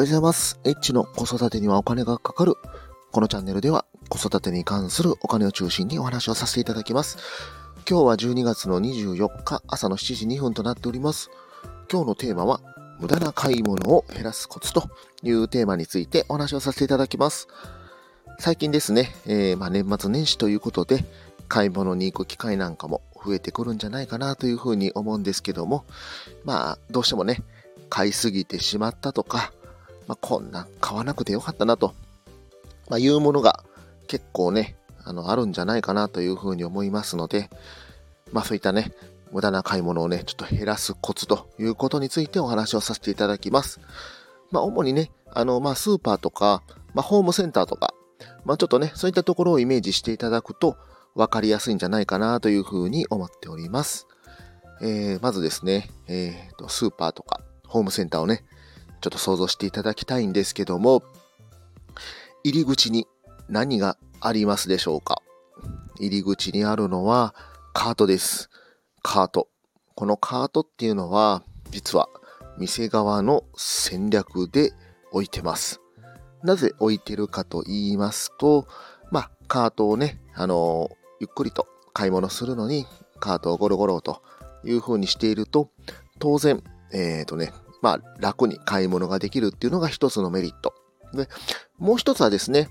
おはようございます。エッチの子育てにはお金がかかる。このチャンネルでは子育てに関するお金を中心にお話をさせていただきます。今日は12月の24日朝の7時2分となっております。今日のテーマは無駄な買い物を減らすコツというテーマについてお話をさせていただきます。最近ですね、えー、ま年末年始ということで買い物に行く機会なんかも増えてくるんじゃないかなというふうに思うんですけども、まあどうしてもね、買いすぎてしまったとか、まあ、こんな買わなくてよかったなと、まあ、いうものが結構ね、あの、あるんじゃないかなというふうに思いますので、まあそういったね、無駄な買い物をね、ちょっと減らすコツということについてお話をさせていただきます。まあ主にね、あの、まあスーパーとか、まあホームセンターとか、まあちょっとね、そういったところをイメージしていただくと分かりやすいんじゃないかなというふうに思っております。えー、まずですね、えーと、スーパーとか、ホームセンターをね、ちょっと想像していただきたいんですけども、入り口に何がありますでしょうか？入り口にあるのはカートです。カート。このカートっていうのは、実は店側の戦略で置いてます。なぜ置いてるかと言いますと、まあ、カートをね、あのゆっくりと買い物するのに、カートをゴロゴロという風にしていると、当然、えっ、ー、とね、まあ、楽に買い物ができるっていうのが一つのメリット。で、もう一つはですね、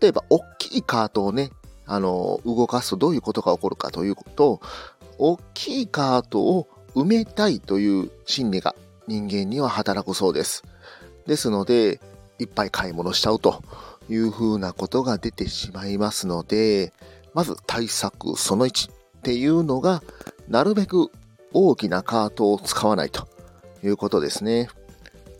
例えば、大きいカートをね、あの、動かすとどういうことが起こるかということ、大きいカートを埋めたいという心理が人間には働くそうです。ですので、いっぱい買い物しちゃうというふうなことが出てしまいますので、まず対策その1っていうのが、なるべく大きなカートを使わないということですね。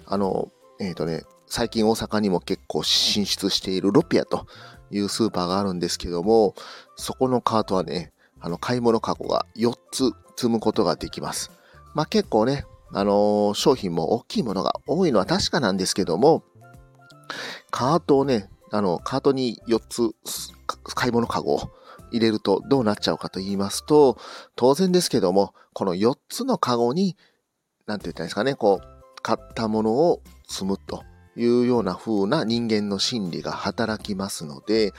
あの、えっ、ー、とね、最近大阪にも結構進出しているロピアというスーパーがあるんですけども、そこのカートはね、あの、買い物カゴが4つ積むことができます。まあ結構ね、あのー、商品も大きいものが多いのは確かなんですけども、カートをね、あの、カートに4つ買い物カゴを入れるとどうなっちゃうかと言いますと、当然ですけども、この4つのカゴになんて言ったらいいですかね、こう、買ったものを積むというような風な人間の心理が働きますので、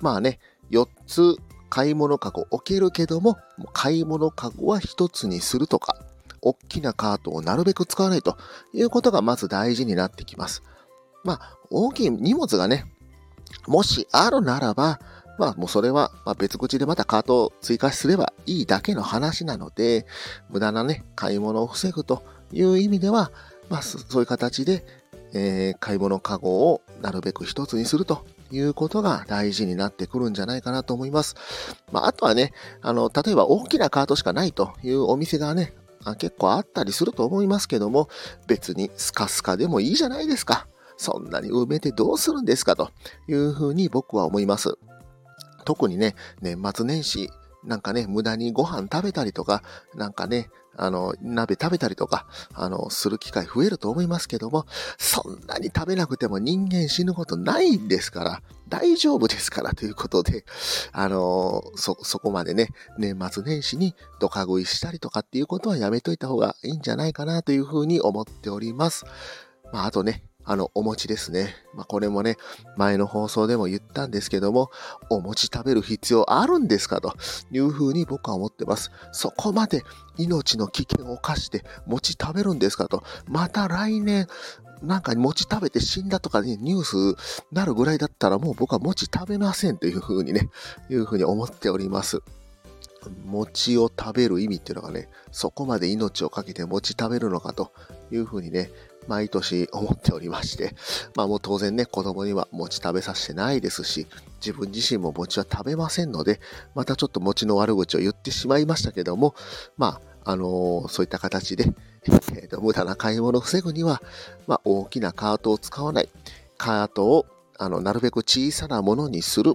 まあね、4つ買い物かご置けるけども、買い物かごは1つにするとか、大きなカートをなるべく使わないということがまず大事になってきます。まあ、大きい荷物がね、もしあるならば、まあもうそれは別口でまたカートを追加すればいいだけの話なので、無駄なね、買い物を防ぐという意味では、まあそういう形で、えー、買い物カゴをなるべく一つにするということが大事になってくるんじゃないかなと思います。まああとはね、あの、例えば大きなカートしかないというお店がね、結構あったりすると思いますけども、別にスカスカでもいいじゃないですか。そんなに埋めてどうするんですかというふうに僕は思います。特にね、年末年始、なんかね、無駄にご飯食べたりとか、なんかね、あの、鍋食べたりとか、あの、する機会増えると思いますけども、そんなに食べなくても人間死ぬことないんですから、大丈夫ですからということで、あの、そ、そこまでね、年末年始にドカ食いしたりとかっていうことはやめといた方がいいんじゃないかなというふうに思っております。まあ、あとね、あの、お餅ですね。まあ、これもね、前の放送でも言ったんですけども、お餅食べる必要あるんですかというふうに僕は思ってます。そこまで命の危険を冒して餅食べるんですかと。また来年、なんか餅食べて死んだとかね、ニュースなるぐらいだったらもう僕は餅食べませんというふうにね、いうふうに思っております。餅を食べる意味っていうのがね、そこまで命をかけて餅食べるのかというふうにね、毎年思っておりまして、まあもう当然ね、子供には餅食べさせてないですし、自分自身も餅は食べませんので、またちょっと餅の悪口を言ってしまいましたけども、まあ、あのー、そういった形で、えーと、無駄な買い物を防ぐには、まあ、大きなカートを使わない、カートをあのなるべく小さなものにする、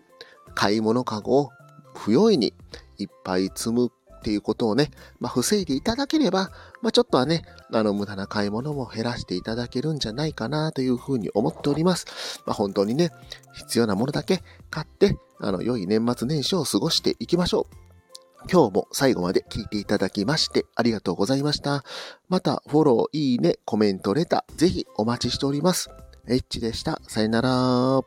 買い物かごを不用意にいっぱい積むっていうことをね、まあ、防いでいただければ、まあ、ちょっとはね、あの、無駄な買い物も減らしていただけるんじゃないかなというふうに思っております。まあ、本当にね、必要なものだけ買って、あの、良い年末年始を過ごしていきましょう。今日も最後まで聞いていただきましてありがとうございました。また、フォロー、いいね、コメント、レター、ぜひお待ちしております。エッチでした。さよなら。